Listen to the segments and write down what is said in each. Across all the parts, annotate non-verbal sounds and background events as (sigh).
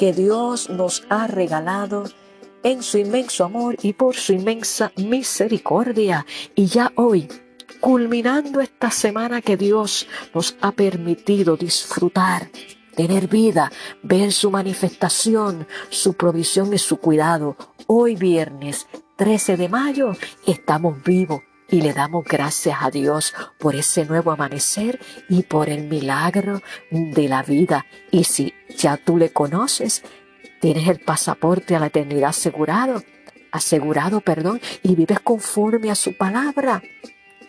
que Dios nos ha regalado en su inmenso amor y por su inmensa misericordia. Y ya hoy, culminando esta semana que Dios nos ha permitido disfrutar, tener vida, ver su manifestación, su provisión y su cuidado. Hoy viernes 13 de mayo estamos vivos y le damos gracias a Dios por ese nuevo amanecer y por el milagro de la vida. Y si ya tú le conoces, tienes el pasaporte a la eternidad asegurado, asegurado, perdón, y vives conforme a su palabra,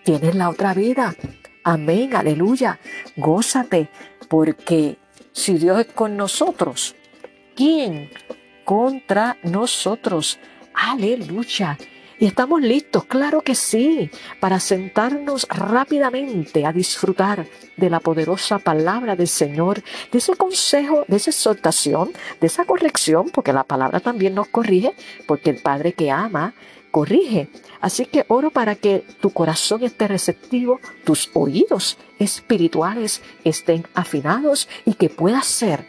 tienes la otra vida. Amén, aleluya. Gózate, porque si Dios es con nosotros, ¿quién contra nosotros? Aleluya. Y estamos listos, claro que sí, para sentarnos rápidamente a disfrutar de la poderosa palabra del Señor, de ese consejo, de esa exhortación, de esa corrección, porque la palabra también nos corrige, porque el Padre que ama corrige. Así que oro para que tu corazón esté receptivo, tus oídos espirituales estén afinados y que puedas ser,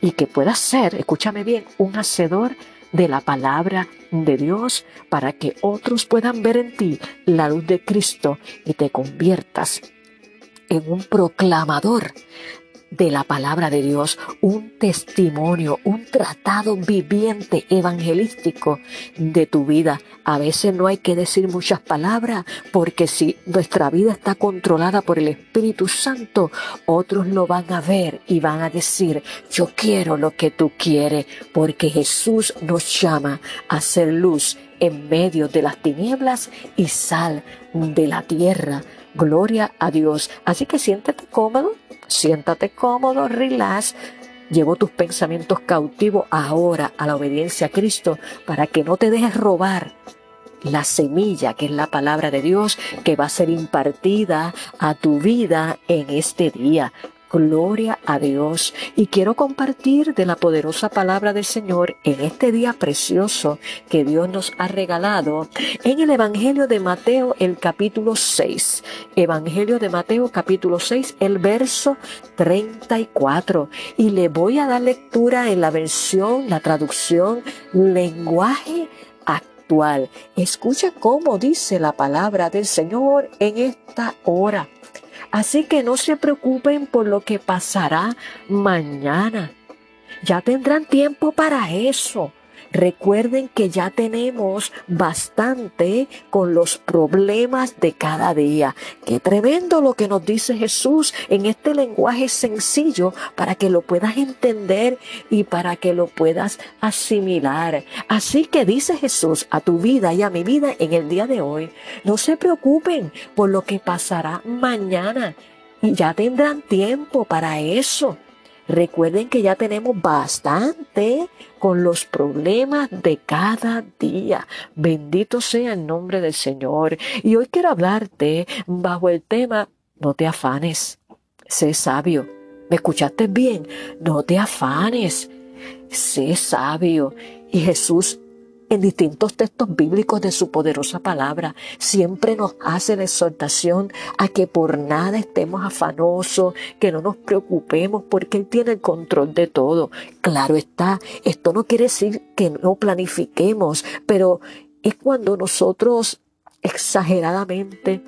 y que puedas ser, escúchame bien, un hacedor de la palabra de Dios para que otros puedan ver en ti la luz de Cristo y te conviertas en un proclamador de la palabra de Dios, un testimonio, un tratado viviente evangelístico de tu vida. A veces no hay que decir muchas palabras porque si nuestra vida está controlada por el Espíritu Santo, otros lo van a ver y van a decir, yo quiero lo que tú quieres porque Jesús nos llama a ser luz en medio de las tinieblas y sal de la tierra. Gloria a Dios. Así que siéntete cómodo, siéntate cómodo, relax. Llevo tus pensamientos cautivos ahora a la obediencia a Cristo para que no te dejes robar la semilla que es la palabra de Dios que va a ser impartida a tu vida en este día. Gloria a Dios. Y quiero compartir de la poderosa palabra del Señor en este día precioso que Dios nos ha regalado en el Evangelio de Mateo, el capítulo 6. Evangelio de Mateo, capítulo 6, el verso 34. Y le voy a dar lectura en la versión, la traducción, lenguaje actual. Escucha cómo dice la palabra del Señor en esta hora. Así que no se preocupen por lo que pasará mañana. Ya tendrán tiempo para eso. Recuerden que ya tenemos bastante con los problemas de cada día. Qué tremendo lo que nos dice Jesús en este lenguaje sencillo para que lo puedas entender y para que lo puedas asimilar. Así que dice Jesús a tu vida y a mi vida en el día de hoy, no se preocupen por lo que pasará mañana. Y ya tendrán tiempo para eso. Recuerden que ya tenemos bastante con los problemas de cada día. Bendito sea el nombre del Señor. Y hoy quiero hablarte bajo el tema, no te afanes, sé sabio. ¿Me escuchaste bien? No te afanes, sé sabio. Y Jesús en distintos textos bíblicos de su poderosa palabra, siempre nos hace la exhortación a que por nada estemos afanosos, que no nos preocupemos porque Él tiene el control de todo. Claro está, esto no quiere decir que no planifiquemos, pero es cuando nosotros exageradamente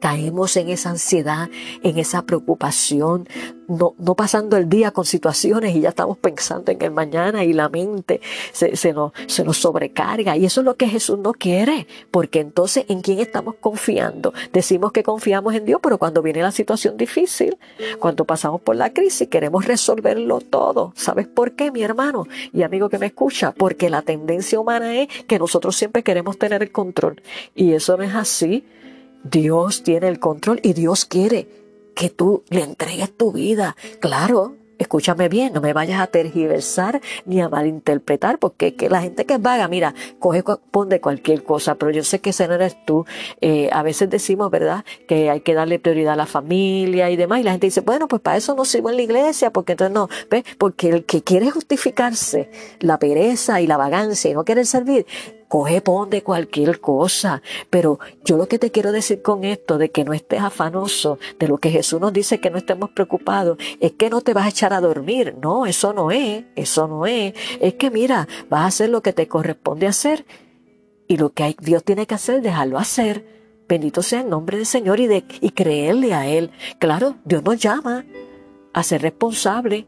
caemos en esa ansiedad, en esa preocupación, no, no, pasando el día con situaciones y ya estamos pensando en el mañana y la mente se, se, nos, se nos sobrecarga. Y eso es lo que Jesús no quiere, porque entonces ¿en quién estamos confiando? Decimos que confiamos en Dios, pero cuando viene la situación difícil, cuando pasamos por la crisis, queremos resolverlo todo. ¿Sabes por qué, mi hermano y amigo que me escucha? Porque la tendencia humana es que nosotros siempre queremos tener el control. Y eso no es así. Dios tiene el control y Dios quiere que tú le entregues tu vida. Claro, escúchame bien, no me vayas a tergiversar ni a malinterpretar, porque que la gente que es vaga, mira, coge, pon de cualquier cosa, pero yo sé que ese no eres tú. Eh, a veces decimos, ¿verdad?, que hay que darle prioridad a la familia y demás, y la gente dice, bueno, pues para eso no sirvo en la iglesia, porque entonces no, ¿ves? Porque el que quiere justificarse la pereza y la vagancia y no quiere servir, coge pon de cualquier cosa. Pero yo lo que te quiero decir con esto, de que no estés afanoso, de lo que Jesús nos dice que no estemos preocupados, es que no te vas a echar a dormir. No, eso no es, eso no es. Es que mira, vas a hacer lo que te corresponde hacer y lo que Dios tiene que hacer, dejarlo hacer. Bendito sea el nombre del Señor y, de, y creerle a Él. Claro, Dios nos llama a ser responsable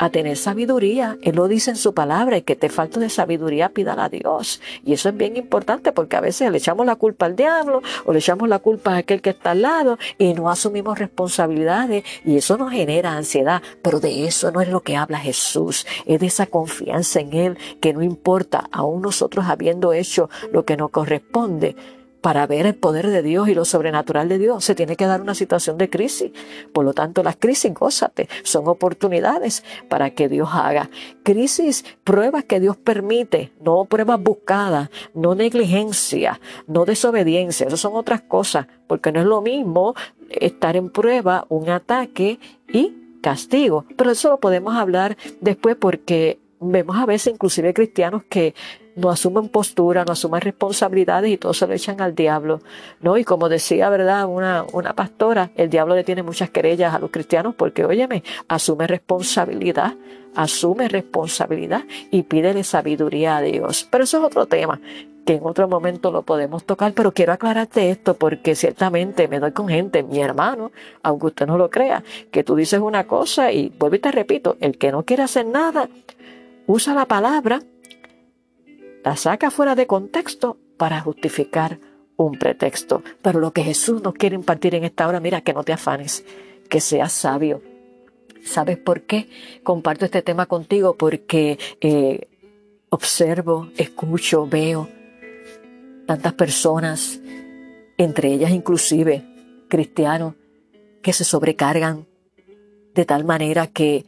a tener sabiduría. Él lo dice en su palabra y que te falta de sabiduría, pídala a Dios. Y eso es bien importante porque a veces le echamos la culpa al diablo o le echamos la culpa a aquel que está al lado y no asumimos responsabilidades y eso nos genera ansiedad. Pero de eso no es lo que habla Jesús. Es de esa confianza en Él que no importa, aún nosotros habiendo hecho lo que nos corresponde, para ver el poder de Dios y lo sobrenatural de Dios, se tiene que dar una situación de crisis. Por lo tanto, las crisis, gózate, son oportunidades para que Dios haga. Crisis, pruebas que Dios permite, no pruebas buscadas, no negligencia, no desobediencia. Esas son otras cosas, porque no es lo mismo estar en prueba, un ataque y castigo. Pero eso lo podemos hablar después porque vemos a veces inclusive cristianos que no asumen postura, no asumen responsabilidades y todo se lo echan al diablo, ¿no? Y como decía, ¿verdad? Una, una pastora, el diablo le tiene muchas querellas a los cristianos porque, óyeme, asume responsabilidad, asume responsabilidad y pídele sabiduría a Dios. Pero eso es otro tema que en otro momento lo podemos tocar, pero quiero aclararte esto porque ciertamente me doy con gente, mi hermano, aunque usted no lo crea, que tú dices una cosa y vuelvo y te repito, el que no quiere hacer nada, usa la palabra la saca fuera de contexto para justificar un pretexto. Pero lo que Jesús nos quiere impartir en esta hora, mira, que no te afanes, que seas sabio. ¿Sabes por qué comparto este tema contigo? Porque eh, observo, escucho, veo tantas personas, entre ellas inclusive cristianos, que se sobrecargan de tal manera que,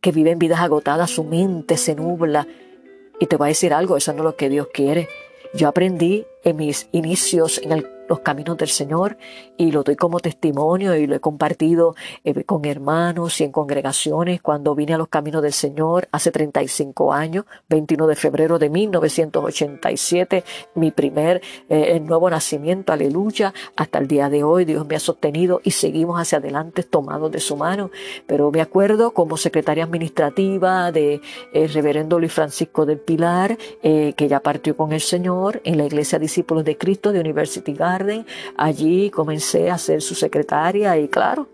que viven vidas agotadas, su mente se nubla, y te voy a decir algo, eso no es lo que Dios quiere. Yo aprendí en mis inicios en el los caminos del Señor y lo doy como testimonio y lo he compartido eh, con hermanos y en congregaciones cuando vine a los caminos del Señor hace 35 años, 21 de febrero de 1987, mi primer eh, nuevo nacimiento, aleluya, hasta el día de hoy Dios me ha sostenido y seguimos hacia adelante tomados de su mano, pero me acuerdo como secretaria administrativa de eh, reverendo Luis Francisco del Pilar, que ya partió con el Señor en la iglesia Discípulos de Cristo de University Garden, Allí comencé a ser su secretaria y claro,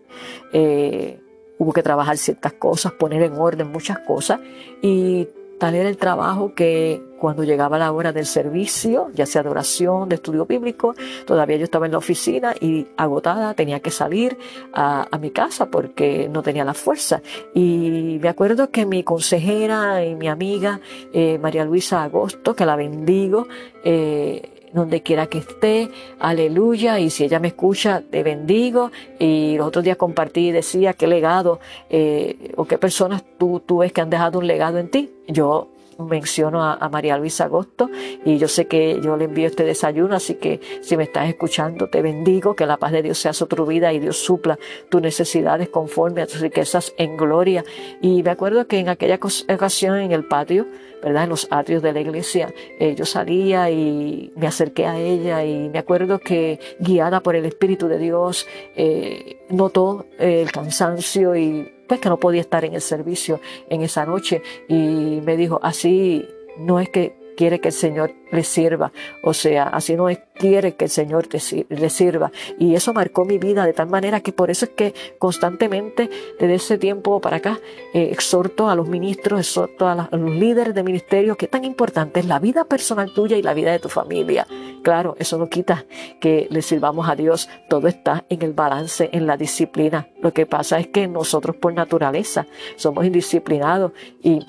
eh, hubo que trabajar ciertas cosas, poner en orden muchas cosas y tal era el trabajo que cuando llegaba la hora del servicio, ya sea de oración, de estudio bíblico, todavía yo estaba en la oficina y agotada tenía que salir a, mi casa porque no tenía la fuerza. Y me acuerdo que mi consejera y mi amiga eh, María Luisa Agosto, que la bendigo, eh, donde quiera que esté, aleluya, y si ella me escucha, te bendigo. Y los otros días compartí y decía qué legado eh, o qué personas tú, tú ves que han dejado un legado en ti. Yo menciono a, María Luisa Agosto y yo sé que yo le envío este desayuno, así que si me estás escuchando, te bendigo, que la paz de Dios sea sobre tu vida y Dios supla tus necesidades conforme a tus riquezas en gloria. Y me acuerdo que en aquella ocasión en el patio, ¿verdad? En los atrios de la iglesia, eh, yo salía y me acerqué a ella y me acuerdo que guiada por el Espíritu de Dios, eh, notó el cansancio y pues que no podía estar en el servicio en esa noche. Y me dijo, así no es que quiere que el Señor le sirva. O sea, así no es, quiere que el Señor le sirva. Y eso marcó mi vida de tal manera que por eso es que constantemente desde ese tiempo para acá eh, exhorto a los ministros, exhorto a, los líderes de ministerio que tan importante es la vida personal tuya y la vida de tu familia. Claro, eso no quita que le sirvamos a Dios. Todo está en el balance, en la disciplina. Lo que pasa es que nosotros por naturaleza somos indisciplinados y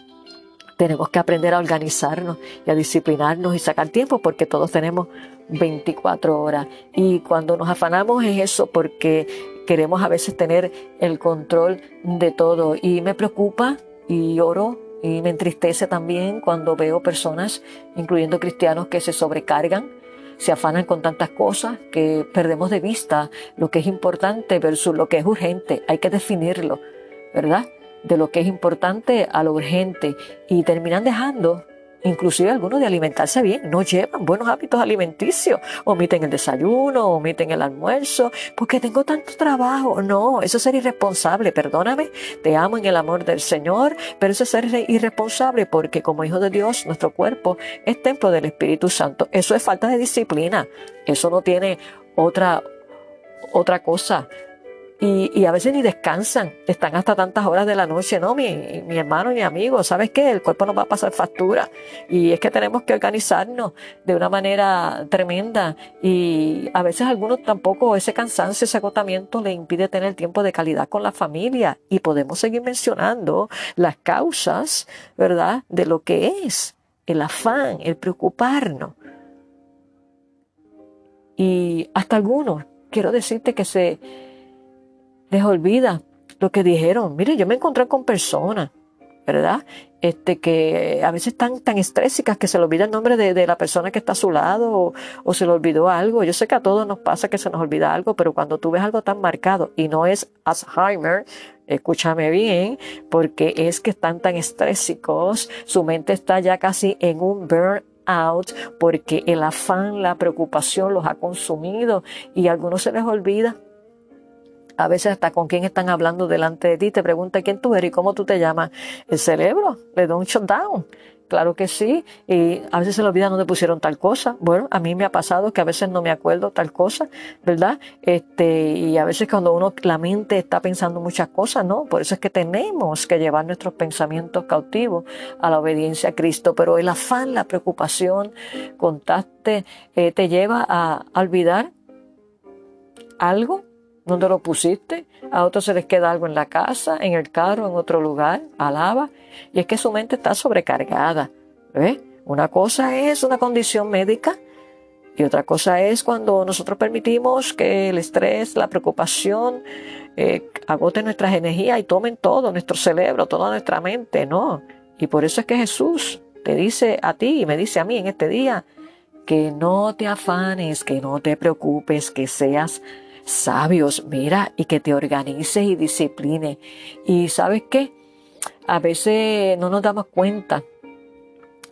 tenemos que aprender a organizarnos y a disciplinarnos y sacar tiempo porque todos tenemos 24 horas. Y cuando nos afanamos es eso, porque queremos a veces tener el control de todo y me preocupa y oro y me entristece también cuando veo personas, incluyendo cristianos, que se sobrecargan, se afanan con tantas cosas que perdemos de vista lo que es importante versus lo que es urgente. Hay que definirlo, ¿verdad? De lo que es importante a lo urgente y terminan dejando inclusive algunos de alimentarse bien, no llevan buenos hábitos alimenticios, omiten el desayuno, omiten el almuerzo, porque tengo tanto trabajo. No, eso es ser irresponsable, perdóname, te amo en el amor del Señor, pero eso es ser irresponsable porque como hijo de Dios, nuestro cuerpo es templo del Espíritu Santo. Eso es falta de disciplina, eso no tiene otra, otra cosa y, a veces ni descansan, están hasta tantas horas de la noche, ¿no? Mi, mi hermano y mi amigo, ¿sabes qué? El cuerpo nos va a pasar factura y es que tenemos que organizarnos de una manera tremenda y a veces a algunos tampoco ese cansancio, ese agotamiento le impide tener tiempo de calidad con la familia y podemos seguir mencionando las causas, ¿verdad? De lo que es el afán, el preocuparnos. Y hasta algunos, quiero decirte que se les olvida lo que dijeron. Mire, yo me encontré con personas, ¿verdad? Este, que a veces están tan estrésicas que se le olvida el nombre de, la persona que está a su lado o, se le olvidó algo. Yo sé que a todos nos pasa que se nos olvida algo, pero cuando tú ves algo tan marcado y no es Alzheimer, escúchame bien, porque es que están tan estrésicos, su mente está ya casi en un burnout porque el afán, la preocupación los ha consumido y a algunos se les olvida a veces hasta con quién están hablando delante de ti, te pregunta quién tú eres y cómo tú te llamas. El cerebro le da un shutdown. Claro que sí, y a veces se le olvida dónde pusieron tal cosa. Bueno, a mí me ha pasado que a veces no me acuerdo tal cosa, ¿verdad? Este, y a veces cuando uno, la mente está pensando muchas cosas, ¿no? Por eso es que tenemos que llevar nuestros pensamientos cautivos a la obediencia a Cristo. Pero el afán, la preocupación, contaste, eh, te lleva a olvidar algo ¿Dónde lo pusiste? A otros se les queda algo en la casa, en el carro, en otro lugar. Alaba. Y es que su mente está sobrecargada. ¿Ves? Una cosa es una condición médica y otra cosa es cuando nosotros permitimos que el estrés, la preocupación eh, agoten nuestras energías y tomen todo, nuestro cerebro, toda nuestra mente. No. Y por eso es que Jesús te dice a ti y me dice a mí en este día que no te afanes, que no te preocupes, que seas sabios, mira, y que te organices y discipline. Y sabes qué, a veces no nos damos cuenta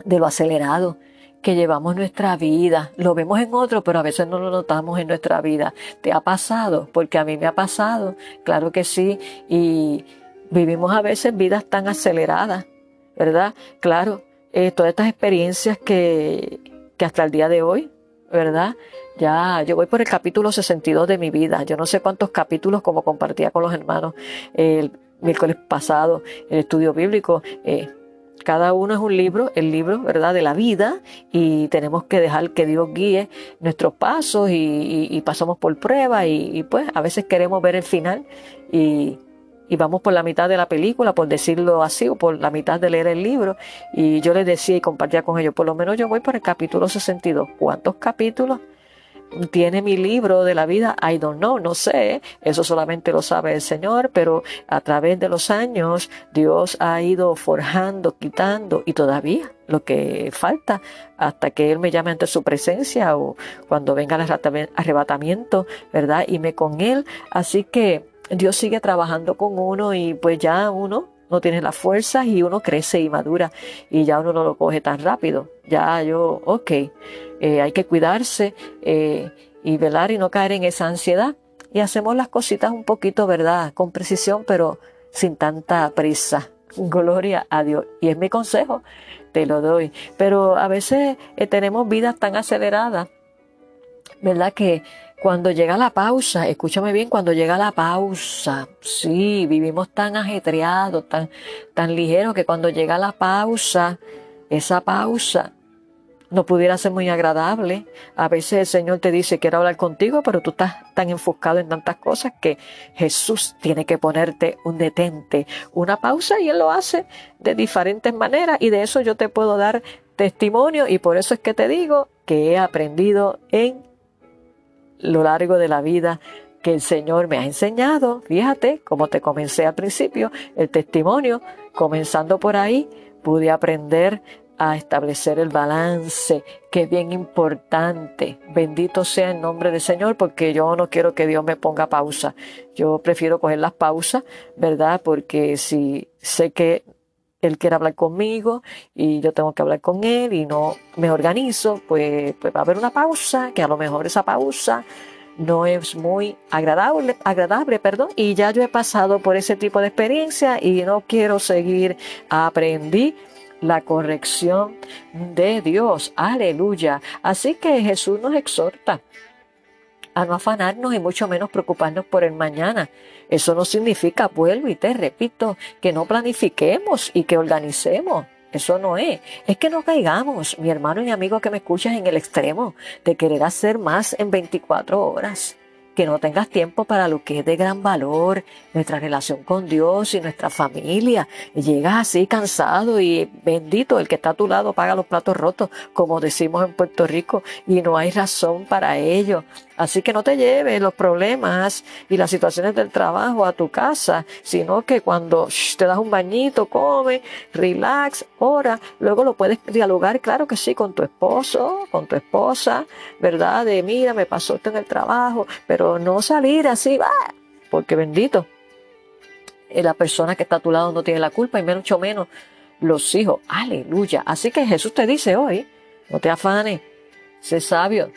de lo acelerado que llevamos nuestra vida. Lo vemos en otro, pero a veces no lo notamos en nuestra vida. ¿Te ha pasado? Porque a mí me ha pasado, claro que sí. Y vivimos a veces vidas tan aceleradas, ¿verdad? Claro, eh, todas estas experiencias que, que hasta el día de hoy, ¿verdad? Ya, yo voy por el capítulo 62 de mi vida. Yo no sé cuántos capítulos, como compartía con los hermanos el miércoles pasado, el estudio bíblico. Eh, cada uno es un libro, el libro, ¿verdad?, de la vida, y tenemos que dejar que Dios guíe nuestros pasos y, pasamos por pruebas y, pues a veces queremos ver el final y, y vamos por la mitad de la película, por decirlo así, o por la mitad de leer el libro. Y yo les decía y compartía con ellos, por lo menos yo voy por el capítulo 62. ¿Cuántos capítulos? tiene mi libro de la vida, I don't know, no sé, eso solamente lo sabe el Señor, pero a través de los años Dios ha ido forjando, quitando y todavía lo que falta hasta que Él me llame ante su presencia o cuando venga el arrebatamiento, ¿verdad? Y me con Él. Así que Dios sigue trabajando con uno y pues ya uno no tiene las fuerzas y uno crece y madura y ya uno no lo coge tan rápido. Ya yo, ok, eh, hay que cuidarse eh, y velar y no caer en esa ansiedad. Y hacemos las cositas un poquito, ¿verdad? Con precisión, pero sin tanta prisa. (laughs) Gloria a Dios. Y es mi consejo, te lo doy. Pero a veces eh, tenemos vidas tan aceleradas, ¿verdad? Que cuando llega la pausa, escúchame bien, cuando llega la pausa, sí, vivimos tan ajetreados, tan, tan ligeros que cuando llega la pausa, esa pausa no pudiera ser muy agradable. A veces el Señor te dice, quiero hablar contigo, pero tú estás tan enfocado en tantas cosas que Jesús tiene que ponerte un detente, una pausa y Él lo hace de diferentes maneras y de eso yo te puedo dar testimonio y por eso es que te digo que he aprendido en lo largo de la vida que el Señor me ha enseñado. Fíjate, como te comencé al principio, el testimonio, comenzando por ahí, pude aprender a establecer el balance, que es bien importante. Bendito sea el nombre del Señor, porque yo no quiero que Dios me ponga pausa. Yo prefiero coger las pausas, ¿verdad? Porque si sé que Él quiere hablar conmigo y yo tengo que hablar con Él y no me organizo, pues, pues va a haber una pausa, que a lo mejor esa pausa no es muy agradable, agradable, perdón, y ya yo he pasado por ese tipo de experiencia y no quiero seguir. Aprendí la corrección de Dios. Aleluya. Así que Jesús nos exhorta a no afanarnos y mucho menos preocuparnos por el mañana. Eso no significa, vuelvo y te repito, que no planifiquemos y que organicemos. Eso no es. Es que no caigamos, mi hermano y amigo que me escuchas en el extremo, de querer hacer más en 24 horas que no tengas tiempo para lo que es de gran valor, nuestra relación con Dios y nuestra familia. Llegas así cansado y bendito, el que está a tu lado paga los platos rotos, como decimos en Puerto Rico, y no hay razón para ello. Así que no te lleves los problemas y las situaciones del trabajo a tu casa, sino que cuando te das un bañito, come, relax, ora, luego lo puedes dialogar, claro que sí, con tu esposo, con tu esposa, ¿verdad? De mira, me pasó esto en el trabajo, pero no salir así, va, porque bendito, eh, la persona que está a tu lado no tiene la culpa y mucho menos los hijos. Aleluya. Así que Jesús te dice hoy, no te afanes, sé sabio,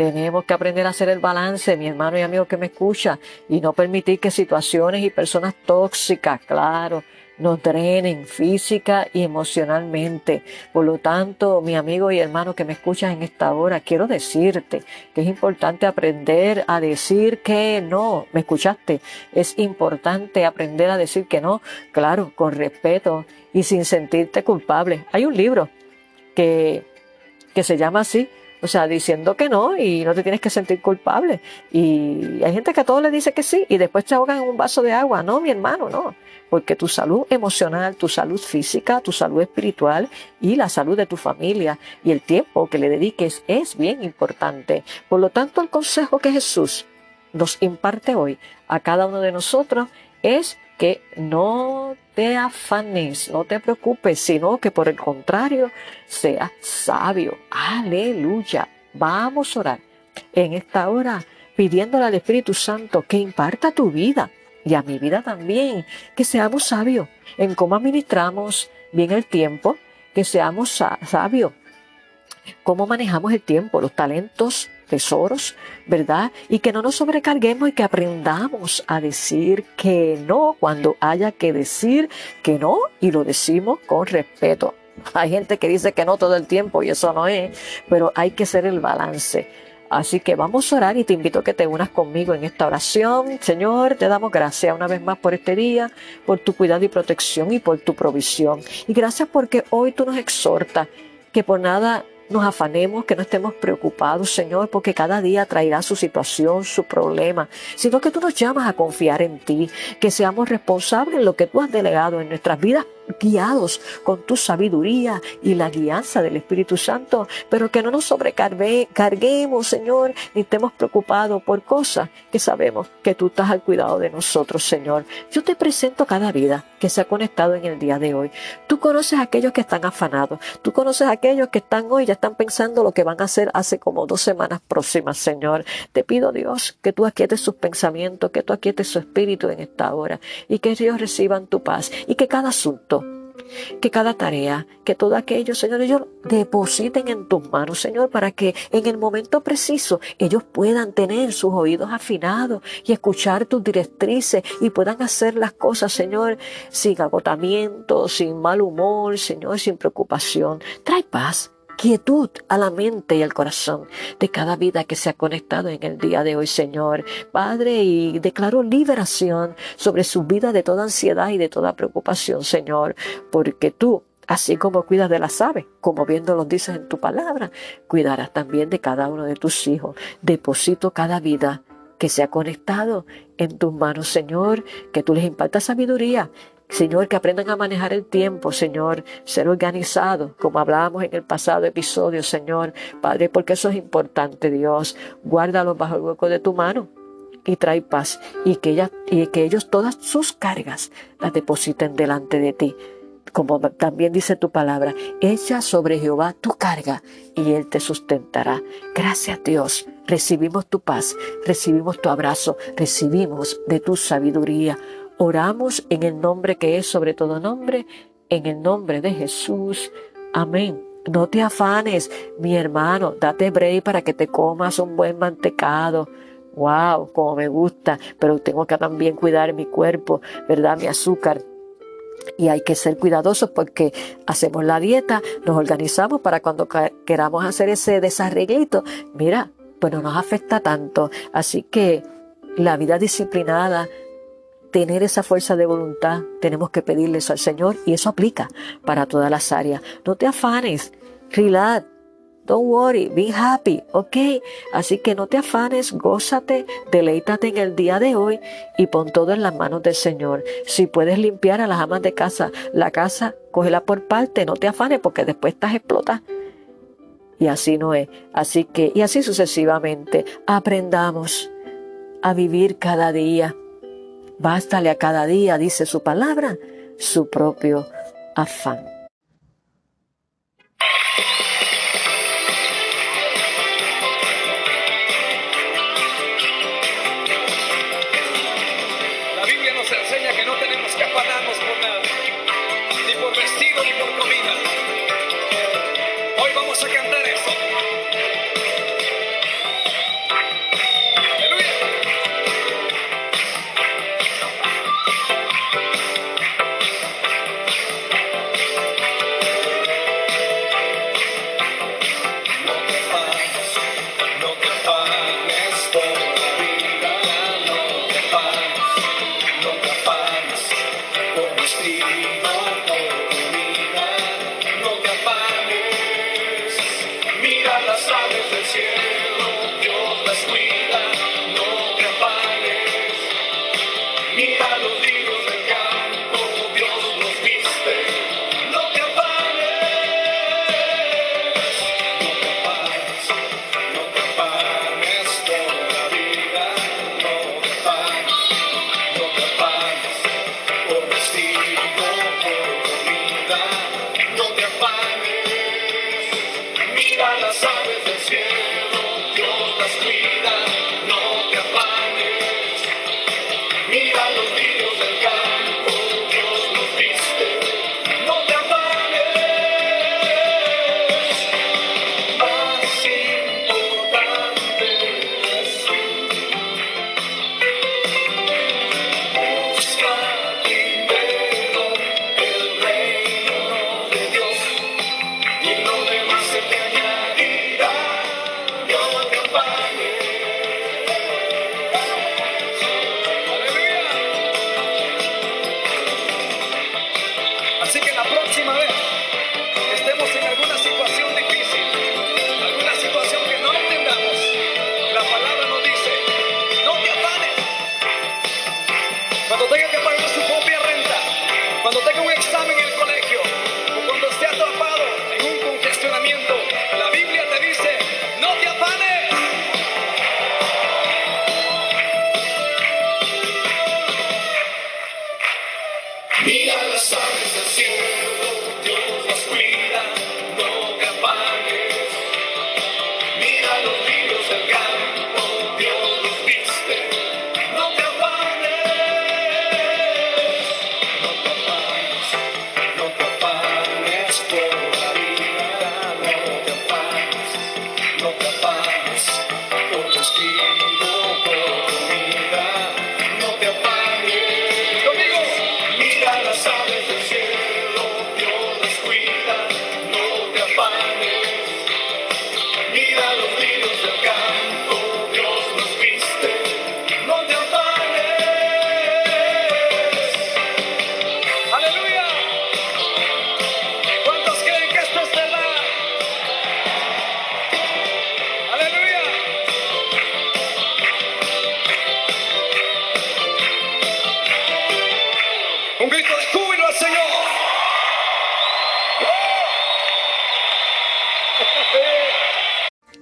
tenemos que aprender a hacer el balance, mi hermano y amigo que me escucha, y no permitir que situaciones y personas tóxicas, claro, nos drenen física y emocionalmente. Por lo tanto, mi amigo y hermano que me escuchas en esta hora, quiero decirte que es importante aprender a decir que no. ¿Me escuchaste? Es importante aprender a decir que no, claro, con respeto y sin sentirte culpable. Hay un libro que, que se llama así, o sea, diciendo que no y no te tienes que sentir culpable. Y hay gente que a todo le dice que sí y después te ahogan en un vaso de agua. No, mi hermano, no. Porque tu salud emocional, tu salud física, tu salud espiritual y la salud de tu familia y el tiempo que le dediques es bien importante. Por lo tanto, el consejo que Jesús nos imparte hoy a cada uno de nosotros es que no te afanes, no te preocupes, sino que por el contrario seas sabio. Aleluya. Vamos a orar en esta hora pidiéndole al Espíritu Santo que imparta tu vida y a mi vida también, que seamos sabios en cómo administramos bien el tiempo, que seamos sabios cómo manejamos el tiempo, los talentos tesoros, ¿verdad? Y que no nos sobrecarguemos y que aprendamos a decir que no cuando haya que decir que no y lo decimos con respeto. Hay gente que dice que no todo el tiempo y eso no es, pero hay que hacer el balance. Así que vamos a orar y te invito a que te unas conmigo en esta oración. Señor, te damos gracias una vez más por este día, por tu cuidado y protección y por tu provisión. Y gracias porque hoy tú nos exhortas que por nada nos afanemos, que no estemos preocupados, Señor, porque cada día traerá su situación, su problema, sino que tú nos llamas a confiar en ti, que seamos responsables en lo que tú has delegado en nuestras vidas guiados con tu sabiduría y la guianza del Espíritu Santo, pero que no nos sobrecarguemos, Señor, ni estemos preocupados por cosas que sabemos que tú estás al cuidado de nosotros, Señor. Yo te presento cada vida que se ha conectado en el día de hoy. Tú conoces a aquellos que están afanados, tú conoces a aquellos que están hoy, ya están pensando lo que van a hacer hace como dos semanas próximas, Señor. Te pido, Dios, que tú aquietes sus pensamientos, que tú aquietes su espíritu en esta hora y que ellos reciban tu paz y que cada asunto que cada tarea, que todo aquello, Señor, ellos depositen en tus manos, Señor, para que en el momento preciso ellos puedan tener sus oídos afinados y escuchar tus directrices y puedan hacer las cosas, Señor, sin agotamiento, sin mal humor, Señor, sin preocupación. Trae paz quietud a la mente y al corazón de cada vida que se ha conectado en el día de hoy, Señor. Padre, y declaro liberación sobre su vida de toda ansiedad y de toda preocupación, Señor, porque tú Así como cuidas de las aves, como viendo lo dices en tu palabra, cuidarás también de cada uno de tus hijos. Deposito cada vida que se ha conectado en tus manos, Señor, que tú les impartas sabiduría Señor, que aprendan a manejar el tiempo, Señor, ser organizados, como hablábamos en el pasado episodio, Señor, Padre, porque eso es importante, Dios. Guárdalos bajo el hueco de tu mano y trae paz y que, ella, y que ellos todas sus cargas las depositen delante de ti. Como también dice tu palabra, echa sobre Jehová tu carga y Él te sustentará. Gracias Dios, recibimos tu paz, recibimos tu abrazo, recibimos de tu sabiduría. Oramos en el nombre que es sobre todo nombre, en el nombre de Jesús. Amén. No te afanes, mi hermano, date break para que te comas un buen mantecado. Wow, como me gusta, pero tengo que también cuidar mi cuerpo, ¿verdad? Mi azúcar. Y hay que ser cuidadosos porque hacemos la dieta, nos organizamos para cuando queramos hacer ese desarreglito, mira, pues no nos afecta tanto. Así que la vida disciplinada, tener esa fuerza de voluntad, tenemos que pedirle eso al Señor y eso aplica para todas las áreas. No te afanes, relax, don't worry, be happy, ¿ok? Así que no te afanes, gózate, deleítate en el día de hoy y pon todo en las manos del Señor. Si puedes limpiar a las amas de casa, la casa, cógela por parte, no te afanes porque después estás explotas. Y así no es. Así que, y así sucesivamente, aprendamos a vivir cada día Bástale a cada día, dice su palabra, su propio afán.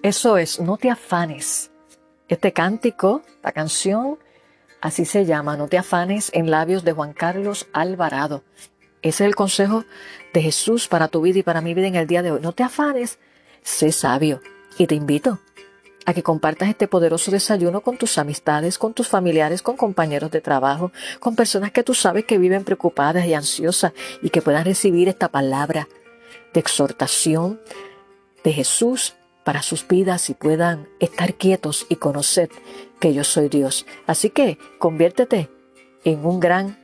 Eso es, no te afanes. Este cántico, la canción, así se llama, No te afanes en labios de Juan Carlos Alvarado. Ese es el consejo de Jesús para tu vida y para mi vida en el día de hoy. No te afanes, sé sabio. Y te invito a que compartas este poderoso desayuno con tus amistades, con tus familiares, con compañeros de trabajo, con personas que tú sabes que viven preocupadas y ansiosas y que puedan recibir esta palabra de exhortación de Jesús para sus vidas y puedan estar quietos y conocer que yo soy Dios. Así que conviértete en un gran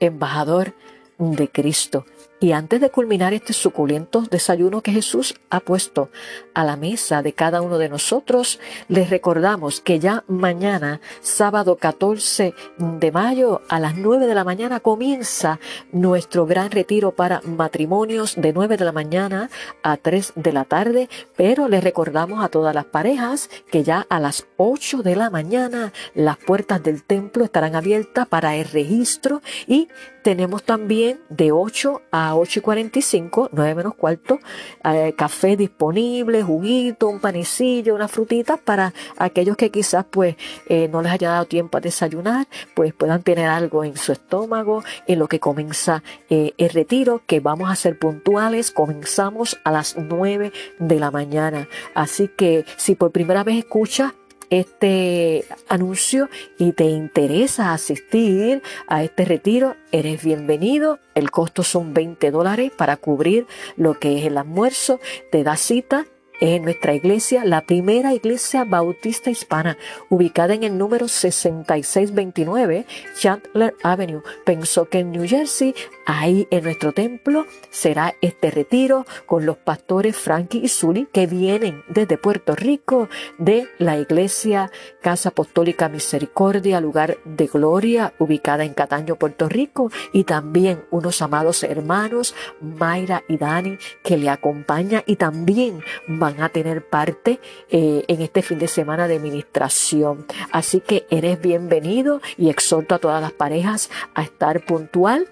embajador de Cristo y antes de culminar este suculento desayuno que Jesús ha puesto a la mesa de cada uno de nosotros, les recordamos que ya mañana, sábado 14 de mayo, a las 9 de la mañana, comienza nuestro gran retiro para matrimonios de 9 de la mañana a 3 de la tarde, pero les recordamos a todas las parejas que ya a las 8 de la mañana las puertas del templo estarán abiertas para el registro. Y tenemos también de 8 a 8 y 45, 9 menos cuarto, eh, café disponible, juguito, un panecillo, una frutita para aquellos que quizás pues eh, no les haya dado tiempo a desayunar, pues puedan tener algo en su estómago en lo que comienza eh, el retiro, que vamos a ser puntuales, comenzamos a las 9 de la mañana. Así que si por primera vez escuchas este anuncio y te interesa asistir a este retiro, eres bienvenido. El costo son 20 dólares para cubrir lo que es el almuerzo. Te da cita en nuestra iglesia, la primera iglesia bautista hispana, ubicada en el número 6629 Chandler Avenue, pensó que en New Jersey. Ahí en nuestro templo será este retiro con los pastores Frankie y Zully que vienen desde Puerto Rico de la iglesia Casa Apostólica Misericordia, lugar de gloria, ubicada en Cataño, Puerto Rico, y también unos amados hermanos, Mayra y Dani, que le acompañan y también van a tener parte eh, en este fin de semana de ministración. Así que eres bienvenido y exhorto a todas las parejas a estar puntual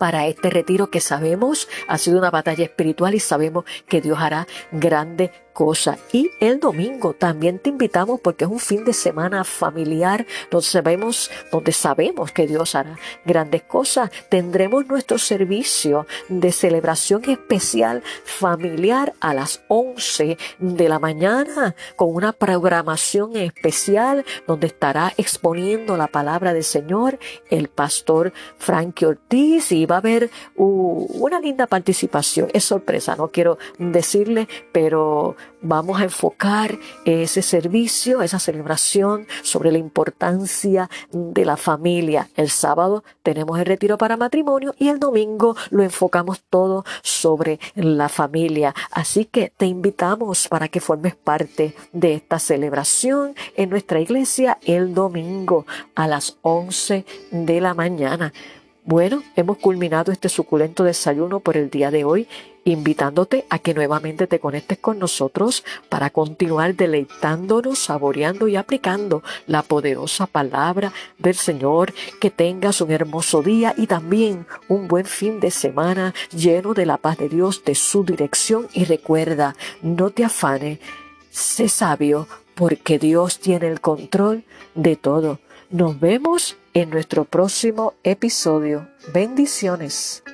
para este retiro que sabemos ha sido una batalla espiritual y sabemos que Dios hará grandes cosa. Y el domingo también te invitamos porque es un fin de semana familiar donde sabemos, donde sabemos que Dios hará grandes cosas. Tendremos nuestro servicio de celebración especial familiar a las 11 de la mañana con una programación especial donde estará exponiendo la palabra del Señor el pastor Frankie Ortiz y va a haber una linda participación. Es sorpresa, no quiero decirle, pero vamos a enfocar ese servicio, esa celebración sobre la importancia de la familia. El sábado tenemos el retiro para matrimonio y el domingo lo enfocamos todo sobre la familia. Así que te invitamos para que formes parte de esta celebración en nuestra iglesia el domingo a las 11 de la mañana. Bueno, hemos culminado este suculento desayuno por el día de hoy invitándote a que nuevamente te conectes con nosotros para continuar deleitándonos, saboreando y aplicando la poderosa palabra del Señor. Que tengas un hermoso día y también un buen fin de semana lleno de la paz de Dios, de su dirección y recuerda, no te afanes, sé sabio porque Dios tiene el control de todo. Nos vemos en nuestro próximo episodio. Bendiciones.